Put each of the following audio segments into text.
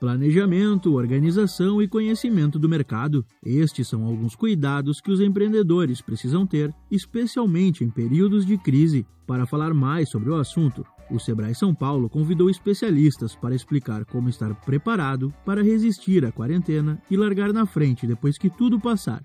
Planejamento, organização e conhecimento do mercado. Estes são alguns cuidados que os empreendedores precisam ter, especialmente em períodos de crise. Para falar mais sobre o assunto, o Sebrae São Paulo convidou especialistas para explicar como estar preparado para resistir à quarentena e largar na frente depois que tudo passar.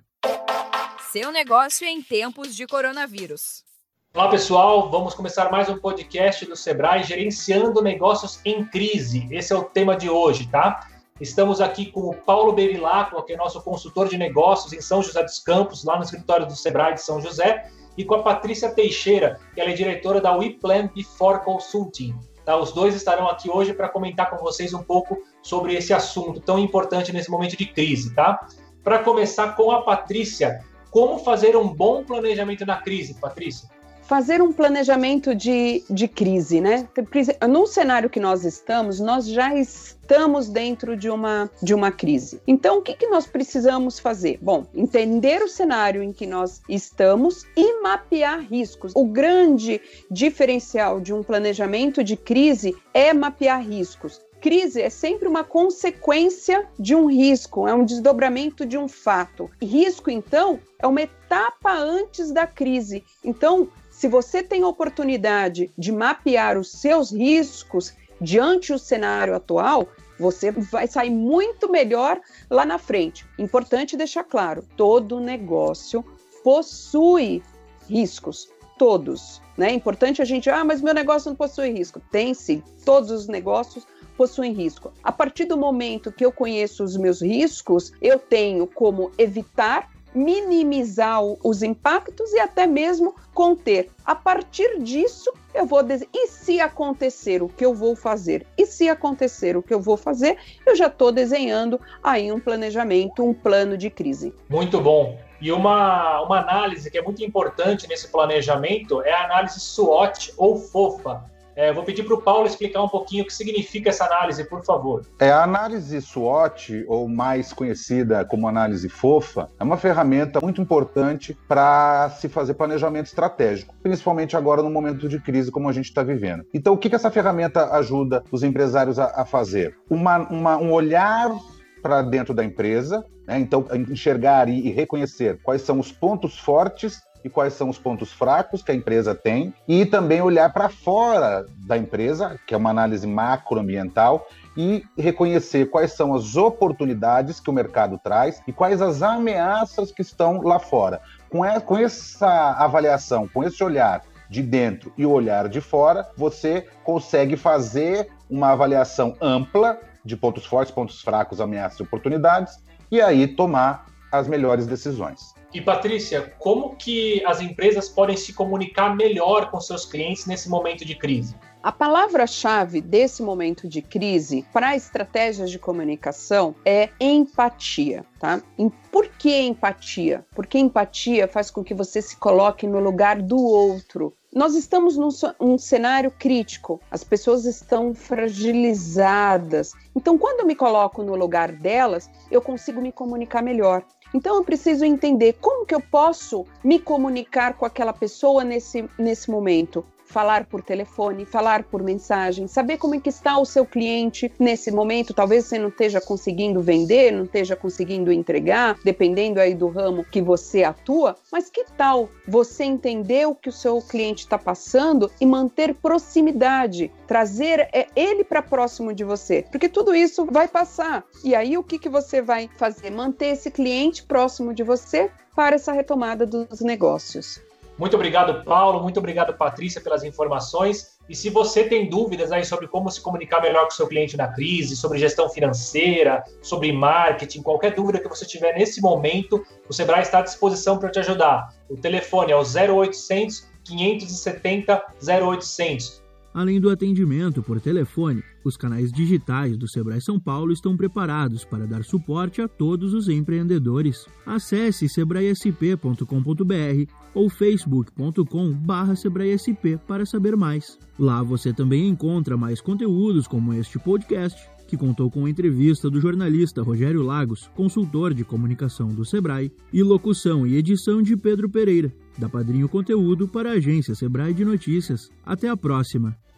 Seu negócio em tempos de coronavírus. Olá pessoal, vamos começar mais um podcast do Sebrae Gerenciando Negócios em Crise. Esse é o tema de hoje, tá? Estamos aqui com o Paulo Bevilacqua, que é nosso consultor de negócios em São José dos Campos, lá no escritório do Sebrae de São José, e com a Patrícia Teixeira, que ela é diretora da We Plan Before Consulting. Tá? Os dois estarão aqui hoje para comentar com vocês um pouco sobre esse assunto tão importante nesse momento de crise, tá? Para começar com a Patrícia, como fazer um bom planejamento na crise, Patrícia? Fazer um planejamento de, de crise, né? No cenário que nós estamos, nós já estamos dentro de uma, de uma crise. Então, o que, que nós precisamos fazer? Bom, entender o cenário em que nós estamos e mapear riscos. O grande diferencial de um planejamento de crise é mapear riscos. Crise é sempre uma consequência de um risco, é um desdobramento de um fato. Risco, então, é uma etapa antes da crise. Então, se você tem a oportunidade de mapear os seus riscos diante do cenário atual, você vai sair muito melhor lá na frente. Importante deixar claro: todo negócio possui riscos, todos. Né? Importante a gente, ah, mas meu negócio não possui risco. Tem sim, todos os negócios possuem risco. A partir do momento que eu conheço os meus riscos, eu tenho como evitar minimizar os impactos e até mesmo conter. A partir disso, eu vou dizer, e se acontecer o que eu vou fazer? E se acontecer o que eu vou fazer, eu já estou desenhando aí um planejamento, um plano de crise. Muito bom. E uma, uma análise que é muito importante nesse planejamento é a análise SWOT ou FOFA, é, vou pedir para o Paulo explicar um pouquinho o que significa essa análise, por favor. É, a análise SWOT, ou mais conhecida como análise FOFA, é uma ferramenta muito importante para se fazer planejamento estratégico, principalmente agora no momento de crise como a gente está vivendo. Então, o que, que essa ferramenta ajuda os empresários a, a fazer? Uma, uma, um olhar para dentro da empresa, né? então enxergar e, e reconhecer quais são os pontos fortes e quais são os pontos fracos que a empresa tem e também olhar para fora da empresa, que é uma análise macroambiental, e reconhecer quais são as oportunidades que o mercado traz e quais as ameaças que estão lá fora. Com, com essa avaliação, com esse olhar de dentro e o olhar de fora, você consegue fazer uma avaliação ampla de pontos fortes, pontos fracos, ameaças e oportunidades e aí tomar as melhores decisões. E Patrícia, como que as empresas podem se comunicar melhor com seus clientes nesse momento de crise? A palavra-chave desse momento de crise para estratégias de comunicação é empatia, tá? E por que empatia? Porque empatia faz com que você se coloque no lugar do outro. Nós estamos num, num cenário crítico, as pessoas estão fragilizadas. Então, quando eu me coloco no lugar delas, eu consigo me comunicar melhor. Então eu preciso entender como que eu posso me comunicar com aquela pessoa nesse, nesse momento falar por telefone, falar por mensagem, saber como é que está o seu cliente nesse momento. Talvez você não esteja conseguindo vender, não esteja conseguindo entregar, dependendo aí do ramo que você atua, mas que tal você entender o que o seu cliente está passando e manter proximidade, trazer é, ele para próximo de você, porque tudo isso vai passar. E aí o que, que você vai fazer? Manter esse cliente próximo de você para essa retomada dos negócios. Muito obrigado, Paulo. Muito obrigado, Patrícia, pelas informações. E se você tem dúvidas aí sobre como se comunicar melhor com o seu cliente na crise, sobre gestão financeira, sobre marketing, qualquer dúvida que você tiver nesse momento, o Sebrae está à disposição para te ajudar. O telefone é o 0800 570 0800. Além do atendimento por telefone, os canais digitais do Sebrae São Paulo estão preparados para dar suporte a todos os empreendedores. Acesse sebraesp.com.br ou facebook.com/sebraesp para saber mais. Lá você também encontra mais conteúdos como este podcast, que contou com a entrevista do jornalista Rogério Lagos, consultor de comunicação do Sebrae, e locução e edição de Pedro Pereira, da Padrinho Conteúdo para a agência Sebrae de Notícias. Até a próxima!